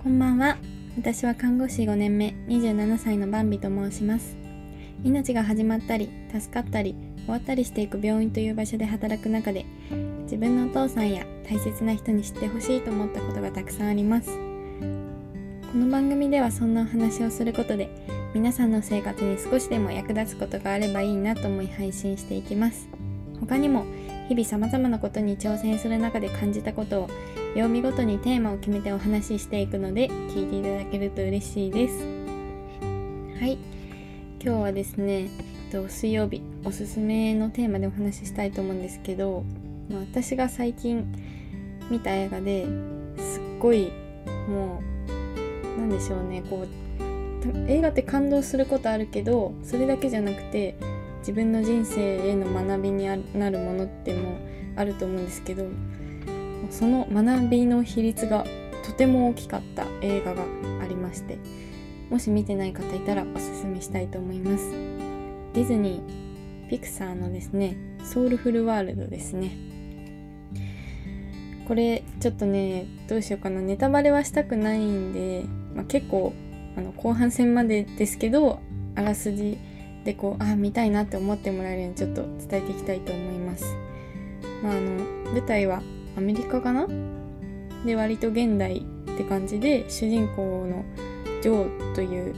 こんばんは。私は看護師5年目、27歳のバンビと申します。命が始まったり、助かったり、終わったりしていく病院という場所で働く中で、自分のお父さんや大切な人に知ってほしいと思ったことがたくさんあります。この番組ではそんなお話をすることで、皆さんの生活に少しでも役立つことがあればいいなと思い配信していきます。他にも、日々様々なことに挑戦する中で感じたことを曜日ごとにテーマを決めてお話ししていくので聞いていただけると嬉しいです。はい。今日はですねえっと水曜日おすすめのテーマでお話ししたいと思うんですけど、まあ、私が最近見た映画ですっごいもうなんでしょうねこう映画って感動することあるけどそれだけじゃなくて自分の人生への学びになるものってもあると思うんですけどその学びの比率がとても大きかった映画がありましてもし見てない方いたらおすすめしたいと思いますディズニーピクサーのですねソウルフルワールドですねこれちょっとねどうしようかなネタバレはしたくないんで、まあ、結構あの後半戦までですけどあらすじでこうあ見たいなって思ってもらえるようにちょっと伝えていきたいと思います。まあ、あの舞台はアメリカかな？で割と現代って感じで主人公のジョーという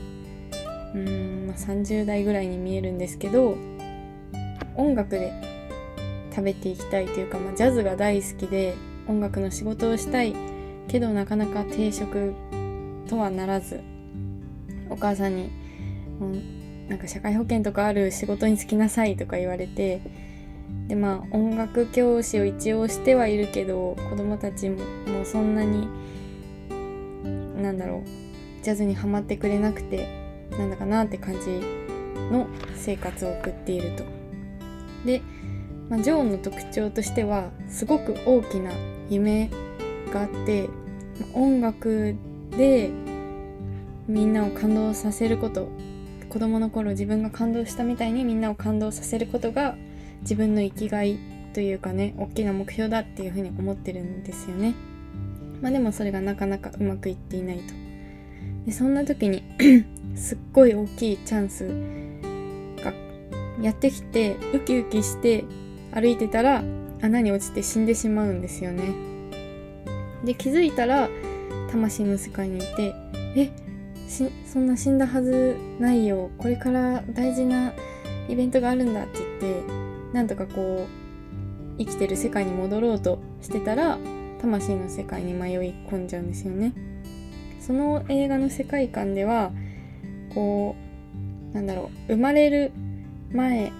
うーん、まあ、30代ぐらいに見えるんですけど音楽で食べていきたいというか、まあ、ジャズが大好きで音楽の仕事をしたい。けどなかなか定職とはならずお母さんに、うん、なんか社会保険とかある仕事に就きなさいとか言われてでまあ音楽教師を一応してはいるけど子供たちももうそんなになんだろうジャズにはまってくれなくてなんだかなって感じの生活を送っていると。で、まあ、ジョーの特徴としてはすごく大きな夢があって音楽でみんなを感動させること子供の頃自分が感動したみたいにみんなを感動させることが自分の生きがいというかね大きな目標だっていうふうに思ってるんですよね。まあでもそれがなかなかうまくいっていないと。でそんな時に すっごい大きいチャンスがやってきてウキウキして歩いてたら穴に落ちて死んでしまうんですよね。で気づいたら魂の世界にいてえそんな死んだはずないよこれから大事なイベントがあるんだって言ってなんとかこう生きてる世界に戻ろうとしてたら魂の世界に迷い込んじゃうんですよね。その映画の世界観ではこうなんだろう生まれる前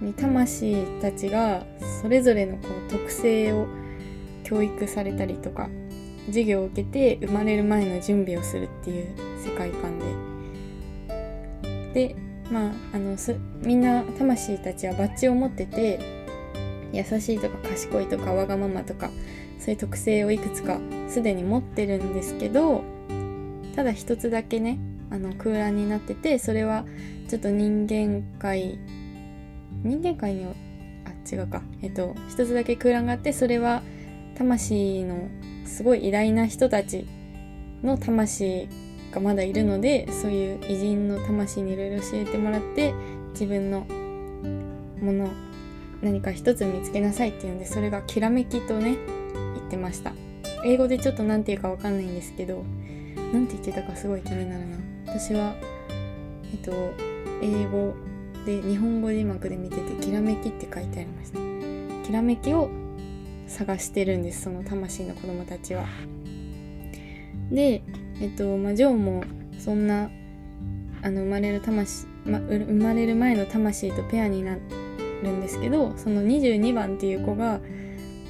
に魂たちがそれぞれのこう特性を教育されたりとか授業を受けて生まれる前の準備をするっていう世界観ででまああのすみんな魂たちはバッジを持ってて優しいとか賢いとかわがままとかそういう特性をいくつかすでに持ってるんですけどただ一つだけねあの空欄になっててそれはちょっと人間界人間界にはあ違うか。えっと一つだけ空欄があってそれは魂のすごい偉大な人たちの魂がまだいるのでそういう偉人の魂にいろいろ教えてもらって自分のもの何か一つ見つけなさいっていうんでそれがきらめきとね言ってました。英語でちょっと何て言うかわかんないんですけど何て言ってたかすごい気になるな。私はえっと英語で日本語字幕で見ててきらめきって書いてありました。きらめきを探してるんですその魂の子供たちは。でえっとまあジョーもそんなあの生まれる魂、ま、生まれる前の魂とペアになるんですけどその22番っていう子が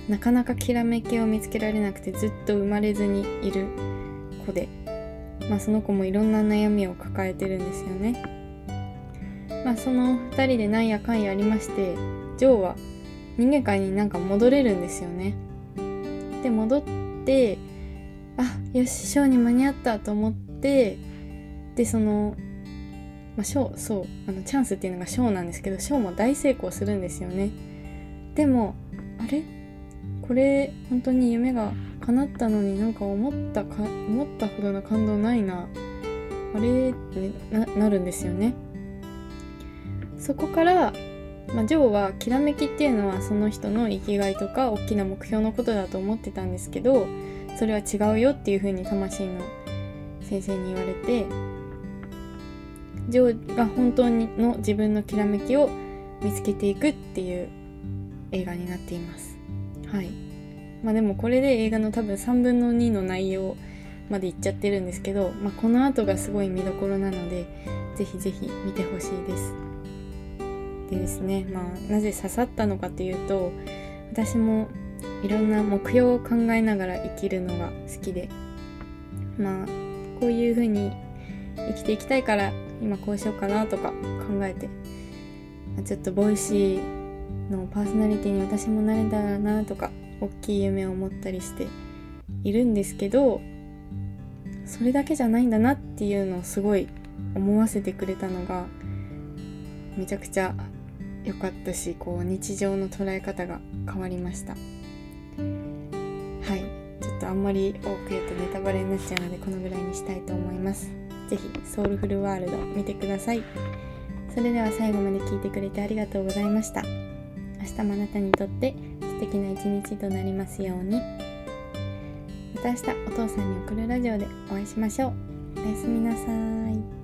なかなかきらめきを見つけられなくてずっと生まれずにいる子で、まあ、その子もいろんな悩みを抱えてるんですよね。まあ、その2人でなんやかんやありましてジョーは人間界になんか戻れるんですよね。で戻ってあよしショーに間に合ったと思ってでその、まあ、ショーそうあのチャンスっていうのがショーなんですけどショーも大成功するんですよね。でもあれ？これ本当に夢が叶ったのになんか思ったか思ったほどの感動ないな。あれ？ってななるんですよね。そこからまあ、ジョーはきらめきっていうのはその人の生きがいとか大きな目標のことだと思ってたんですけどそれは違うよっていう風に魂の先生に言われてジョーが本当の自分のきらめきを見つけていくっていう映画になっています。はい。まあでもこれで映画の多分3分の2の内容までいっちゃってるんですけど、まあ、この後がすごい見どころなのでぜひぜひ見てほしいです。でですねまあなぜ刺さったのかというと私もいろんな目標を考えながら生きるのが好きで。まあこういう風に生きていきたいから今こうしようかなとか考えてちょっと Voicy のパーソナリティに私もなれたらなとか大きい夢を持ったりしているんですけどそれだけじゃないんだなっていうのをすごい思わせてくれたのがめちゃくちゃ良かったしこう日常の捉え方が変わりました。はい。ちょっとあんまり多く言うとネタバレになっちゃうのでこのぐらいにしたいと思います。是非ソウルフルワールド見てください。それでは最後まで聞いてくれてありがとうございました。明日もあなたにとって素敵な一日となりますように。また明日お父さんに送るラジオでお会いしましょう。おやすみなさい。